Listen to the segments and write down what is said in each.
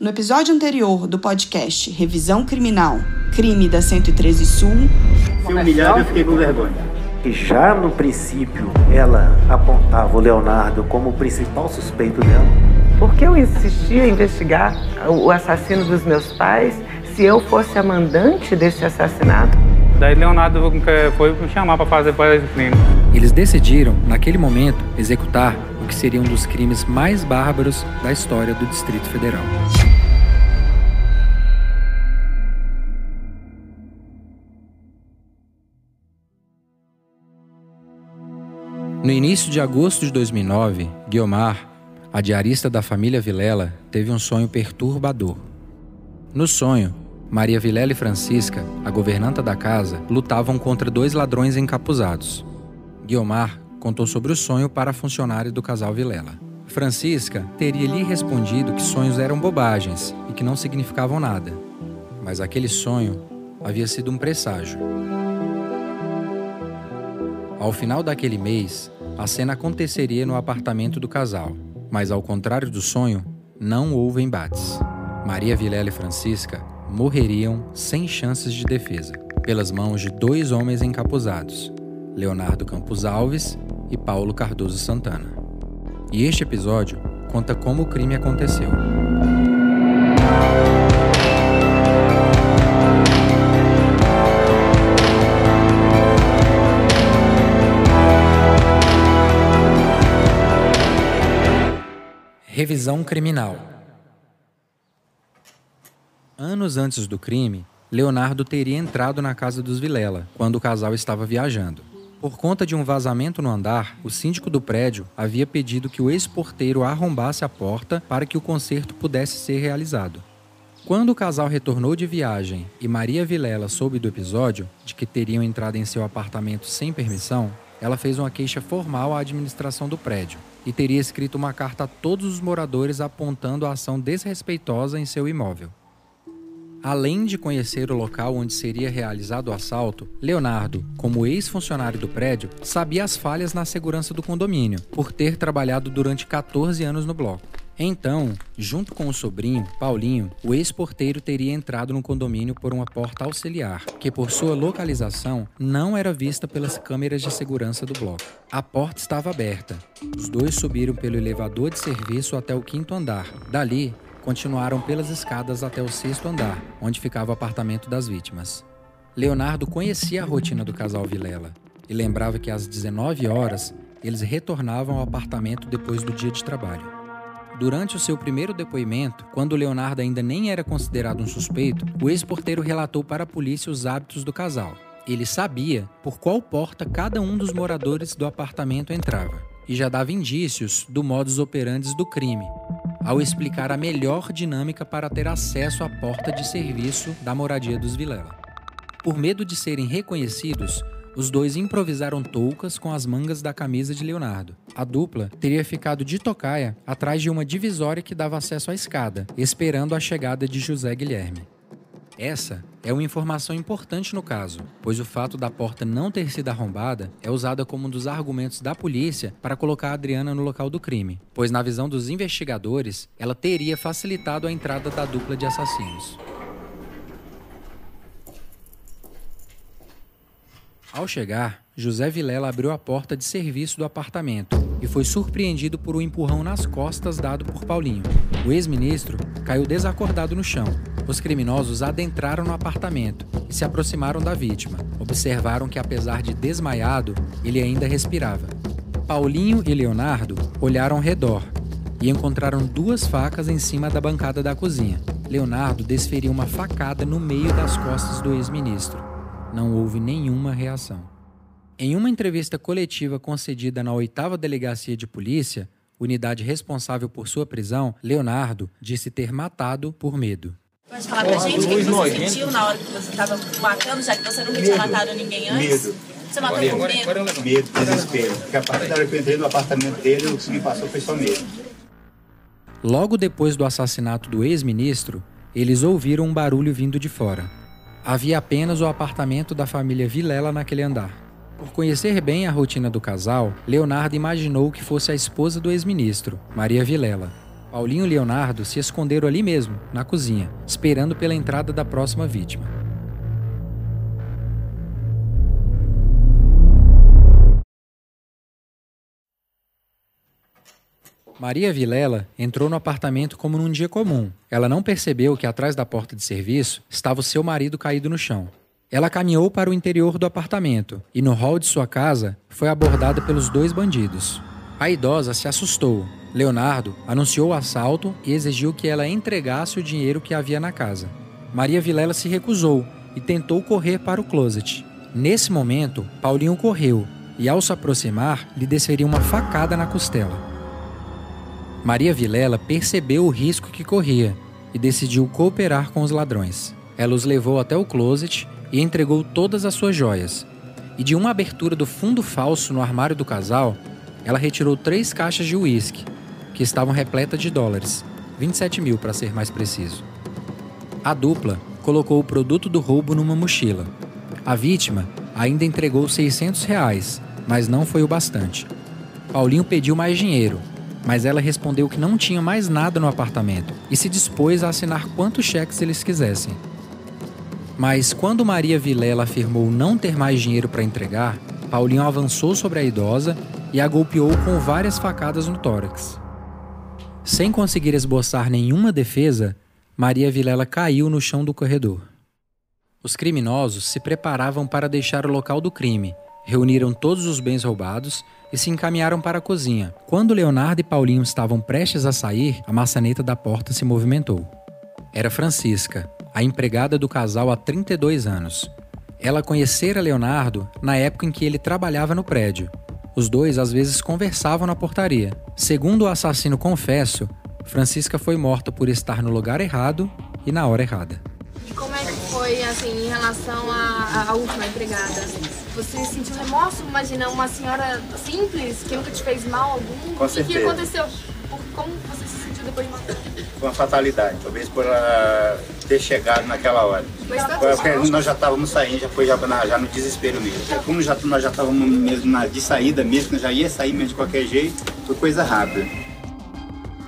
No episódio anterior do podcast Revisão Criminal, Crime da 113 Sul. Fui humilhado e eu fiquei com vergonha. E já no princípio ela apontava o Leonardo como o principal suspeito dela. Por que eu insistia em investigar o assassino dos meus pais se eu fosse a mandante desse assassinato? Daí Leonardo foi me chamar para fazer esse crime. Eles decidiram, naquele momento, executar o que seria um dos crimes mais bárbaros da história do Distrito Federal. No início de agosto de 2009, Guiomar, a diarista da família Vilela, teve um sonho perturbador. No sonho, Maria Vilela e Francisca, a governanta da casa, lutavam contra dois ladrões encapuzados. Guiomar contou sobre o sonho para a funcionária do casal Vilela. Francisca teria lhe respondido que sonhos eram bobagens e que não significavam nada. Mas aquele sonho havia sido um presságio. Ao final daquele mês, a cena aconteceria no apartamento do casal, mas ao contrário do sonho, não houve embates. Maria Vilela e Francisca morreriam sem chances de defesa, pelas mãos de dois homens encapuzados, Leonardo Campos Alves e Paulo Cardoso Santana. E este episódio conta como o crime aconteceu. Revisão criminal. Anos antes do crime, Leonardo teria entrado na casa dos Vilela, quando o casal estava viajando. Por conta de um vazamento no andar, o síndico do prédio havia pedido que o ex-porteiro arrombasse a porta para que o concerto pudesse ser realizado. Quando o casal retornou de viagem e Maria Vilela soube do episódio, de que teriam entrado em seu apartamento sem permissão, ela fez uma queixa formal à administração do prédio e teria escrito uma carta a todos os moradores apontando a ação desrespeitosa em seu imóvel. Além de conhecer o local onde seria realizado o assalto, Leonardo, como ex-funcionário do prédio, sabia as falhas na segurança do condomínio, por ter trabalhado durante 14 anos no bloco. Então, junto com o sobrinho, Paulinho, o ex-porteiro teria entrado no condomínio por uma porta auxiliar, que por sua localização não era vista pelas câmeras de segurança do bloco. A porta estava aberta. Os dois subiram pelo elevador de serviço até o quinto andar. Dali, continuaram pelas escadas até o sexto andar, onde ficava o apartamento das vítimas. Leonardo conhecia a rotina do casal Vilela e lembrava que às 19 horas eles retornavam ao apartamento depois do dia de trabalho. Durante o seu primeiro depoimento, quando Leonardo ainda nem era considerado um suspeito, o ex-porteiro relatou para a polícia os hábitos do casal. Ele sabia por qual porta cada um dos moradores do apartamento entrava e já dava indícios do modus operandi do crime, ao explicar a melhor dinâmica para ter acesso à porta de serviço da moradia dos Vilela. Por medo de serem reconhecidos, os dois improvisaram toucas com as mangas da camisa de Leonardo. A dupla teria ficado de tocaia atrás de uma divisória que dava acesso à escada, esperando a chegada de José Guilherme. Essa é uma informação importante no caso, pois o fato da porta não ter sido arrombada é usada como um dos argumentos da polícia para colocar a Adriana no local do crime, pois, na visão dos investigadores, ela teria facilitado a entrada da dupla de assassinos. Ao chegar, José Vilela abriu a porta de serviço do apartamento e foi surpreendido por um empurrão nas costas dado por Paulinho. O ex-ministro caiu desacordado no chão. Os criminosos adentraram no apartamento e se aproximaram da vítima. Observaram que, apesar de desmaiado, ele ainda respirava. Paulinho e Leonardo olharam ao redor e encontraram duas facas em cima da bancada da cozinha. Leonardo desferiu uma facada no meio das costas do ex-ministro não houve nenhuma reação. Em uma entrevista coletiva concedida na oitava delegacia de polícia, unidade responsável por sua prisão, Leonardo disse ter matado por medo. Pode falar pra gente o que, você sentiu na hora que você estava matando, já que você nunca tinha matado ninguém antes? Medo. Você matou por medo? Medo, desespero. Porque a partir da hora que eu entrei no apartamento dele, o que me passou foi só medo. Logo depois do assassinato do ex-ministro, eles ouviram um barulho vindo de fora. Havia apenas o apartamento da família Vilela naquele andar. Por conhecer bem a rotina do casal, Leonardo imaginou que fosse a esposa do ex-ministro, Maria Vilela. Paulinho e Leonardo se esconderam ali mesmo, na cozinha, esperando pela entrada da próxima vítima. Maria Vilela entrou no apartamento como num dia comum. Ela não percebeu que atrás da porta de serviço estava o seu marido caído no chão. Ela caminhou para o interior do apartamento e, no hall de sua casa, foi abordada pelos dois bandidos. A idosa se assustou. Leonardo anunciou o assalto e exigiu que ela entregasse o dinheiro que havia na casa. Maria Vilela se recusou e tentou correr para o closet. Nesse momento, Paulinho correu e, ao se aproximar, lhe desferiu uma facada na costela. Maria Vilela percebeu o risco que corria e decidiu cooperar com os ladrões. Ela os levou até o closet e entregou todas as suas joias. E de uma abertura do fundo falso no armário do casal, ela retirou três caixas de uísque, que estavam repletas de dólares, 27 mil para ser mais preciso. A dupla colocou o produto do roubo numa mochila. A vítima ainda entregou 600 reais, mas não foi o bastante. Paulinho pediu mais dinheiro mas ela respondeu que não tinha mais nada no apartamento e se dispôs a assinar quantos cheques eles quisessem. Mas quando Maria Vilela afirmou não ter mais dinheiro para entregar, Paulinho avançou sobre a idosa e a golpeou com várias facadas no tórax. Sem conseguir esboçar nenhuma defesa, Maria Vilela caiu no chão do corredor. Os criminosos se preparavam para deixar o local do crime, reuniram todos os bens roubados e se encaminharam para a cozinha. Quando Leonardo e Paulinho estavam prestes a sair, a maçaneta da porta se movimentou. Era Francisca, a empregada do casal há 32 anos. Ela conhecera Leonardo na época em que ele trabalhava no prédio. Os dois às vezes conversavam na portaria. Segundo o assassino confesso, Francisca foi morta por estar no lugar errado e na hora errada. E como é que foi assim em relação à, última empregada? Você sentiu remorso? Imagina uma senhora simples que nunca te fez mal algum? Com o certeza. que, que aconteceu? Por, como você se sentiu depois de matar? Foi uma fatalidade, talvez por ela ter chegado naquela hora. Mas tá porque nós já estávamos saindo, já foi já, na- já no desespero mesmo. Como já, nós já estávamos mesmo na, de saída mesmo, nós já ia sair mesmo de qualquer jeito, foi coisa rápida.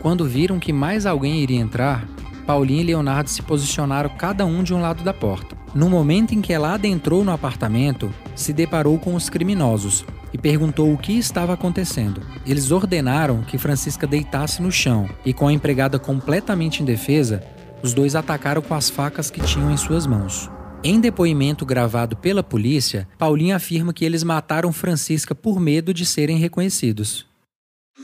Quando viram que mais alguém iria entrar, Paulinho e Leonardo se posicionaram cada um de um lado da porta. No momento em que ela adentrou no apartamento, se deparou com os criminosos e perguntou o que estava acontecendo. Eles ordenaram que Francisca deitasse no chão e, com a empregada completamente indefesa, os dois atacaram com as facas que tinham em suas mãos. Em depoimento gravado pela polícia, Paulinho afirma que eles mataram Francisca por medo de serem reconhecidos.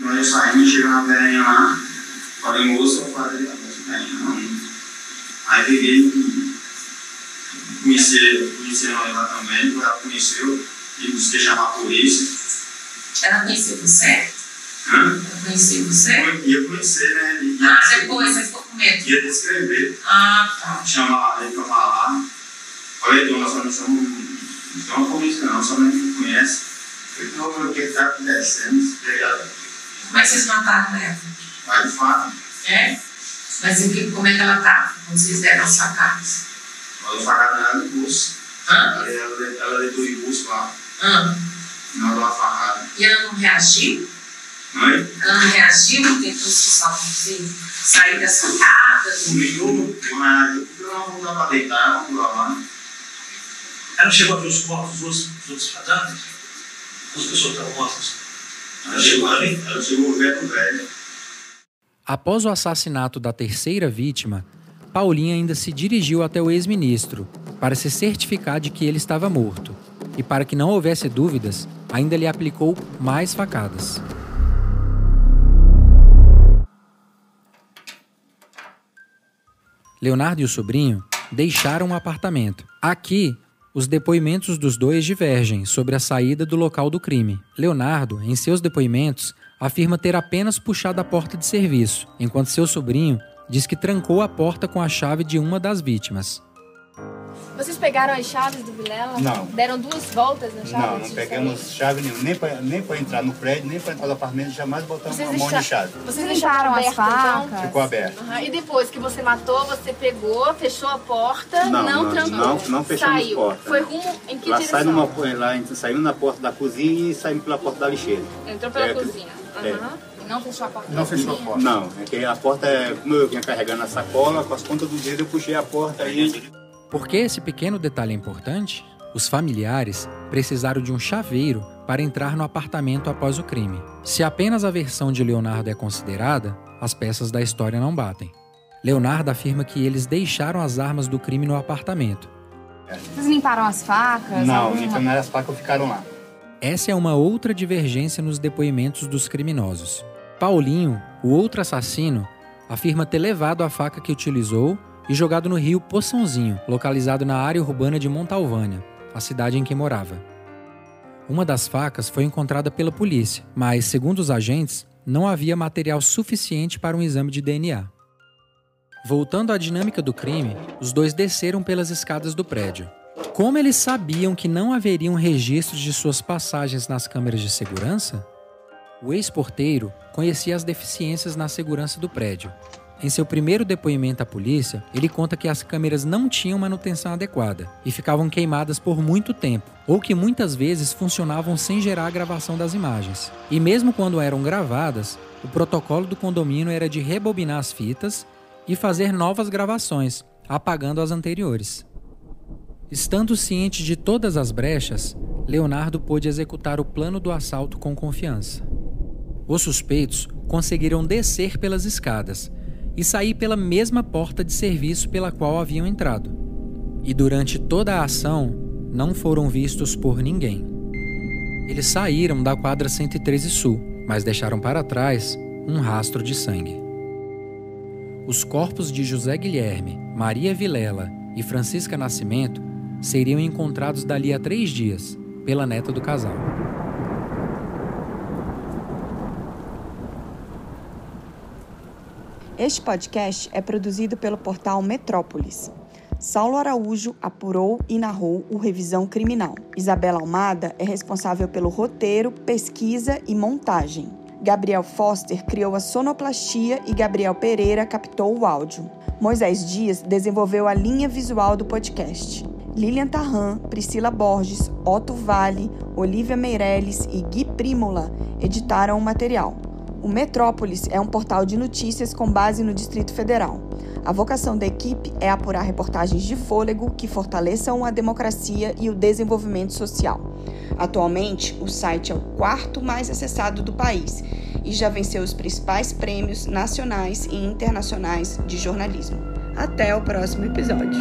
Nós saímos, chegamos na velhinha lá, falei, moça, eu falei, velhinha, não. Aí peguei, conheci, conheci nós lá também, ela conheceu, e nos que chamar a polícia. Ela conheceu você? Conheceu você? Eu ia conhecer, né? E ia, Ah, depois você ficou com medo. ia descrever, Ah, tá. chamar ele pra falar. Falei, dona, só não somos, não somos polícia não, só não me conhece. Eu falei, não, o que está acontecendo? Obrigado. Como é que vocês mataram ela? Vai de fato. É? Mas que, como é que ela tá? Quando vocês deram as facadas? Ela facada nela no pulso. Hã? Ela, ela, ela deitou o impulso lá, Hã? na hora da facada. E ela não reagiu? Ela não reagiu? Tentou se salvar, sair das facadas? comigo, mas eu não dar pra deitar, vamos lá. Ela chegou a ver os corpos dos outros, cadáveres? As pessoas estavam mortas. Ela chegou ali, ela chegou velho velho. Após o assassinato da terceira vítima, Paulinha ainda se dirigiu até o ex-ministro para se certificar de que ele estava morto. E para que não houvesse dúvidas, ainda lhe aplicou mais facadas. Leonardo e o sobrinho deixaram o apartamento. Aqui, os depoimentos dos dois divergem sobre a saída do local do crime. Leonardo, em seus depoimentos, afirma ter apenas puxado a porta de serviço, enquanto seu sobrinho diz que trancou a porta com a chave de uma das vítimas. Vocês pegaram as chaves do Vilela? Não. Deram duas voltas na chave? Não, não pegamos chave nenhuma, nem para nem pra entrar no prédio, nem para entrar no apartamento, jamais botamos Vocês uma mão de chave. Vocês deixaram as facas? Ficou aberto. Aham, E depois que você matou, você pegou, fechou a porta, Não, não, não, trancou. não, não fechamos Saiu. porta. Foi rumo em que Lá direção? sai numa, lá, saímos na porta da cozinha e saímos pela porta da lixeira. Entrou pela É, cozinha. é. Aham. Não fechou a porta? Não fechou a porta. Não, é que a porta, é, como eu vinha carregando a sacola, com as pontas do dedo eu puxei a porta e... Por que esse pequeno detalhe é importante? Os familiares precisaram de um chaveiro para entrar no apartamento após o crime. Se apenas a versão de Leonardo é considerada, as peças da história não batem. Leonardo afirma que eles deixaram as armas do crime no apartamento. Vocês limparam as facas? Não, alguma- limpando as facas ficaram lá. Essa é uma outra divergência nos depoimentos dos criminosos. Paulinho, o outro assassino, afirma ter levado a faca que utilizou e jogado no rio Poçãozinho, localizado na área urbana de Montalvânia, a cidade em que morava. Uma das facas foi encontrada pela polícia, mas, segundo os agentes, não havia material suficiente para um exame de DNA. Voltando à dinâmica do crime, os dois desceram pelas escadas do prédio. Como eles sabiam que não haveriam registros de suas passagens nas câmeras de segurança? O ex-porteiro conhecia as deficiências na segurança do prédio. Em seu primeiro depoimento à polícia, ele conta que as câmeras não tinham manutenção adequada e ficavam queimadas por muito tempo, ou que muitas vezes funcionavam sem gerar a gravação das imagens. E mesmo quando eram gravadas, o protocolo do condomínio era de rebobinar as fitas e fazer novas gravações, apagando as anteriores. Estando ciente de todas as brechas, Leonardo pôde executar o plano do assalto com confiança. Os suspeitos conseguiram descer pelas escadas e sair pela mesma porta de serviço pela qual haviam entrado. E durante toda a ação, não foram vistos por ninguém. Eles saíram da quadra 113 Sul, mas deixaram para trás um rastro de sangue. Os corpos de José Guilherme, Maria Vilela e Francisca Nascimento seriam encontrados dali a três dias pela neta do casal. Este podcast é produzido pelo portal Metrópolis. Saulo Araújo apurou e narrou o Revisão Criminal. Isabela Almada é responsável pelo roteiro, pesquisa e montagem. Gabriel Foster criou a sonoplastia e Gabriel Pereira captou o áudio. Moisés Dias desenvolveu a linha visual do podcast. Lilian Tarran, Priscila Borges, Otto Vale, Olivia Meirelles e Gui Prímola editaram o material. O Metrópolis é um portal de notícias com base no Distrito Federal. A vocação da equipe é apurar reportagens de fôlego que fortaleçam a democracia e o desenvolvimento social. Atualmente, o site é o quarto mais acessado do país e já venceu os principais prêmios nacionais e internacionais de jornalismo. Até o próximo episódio.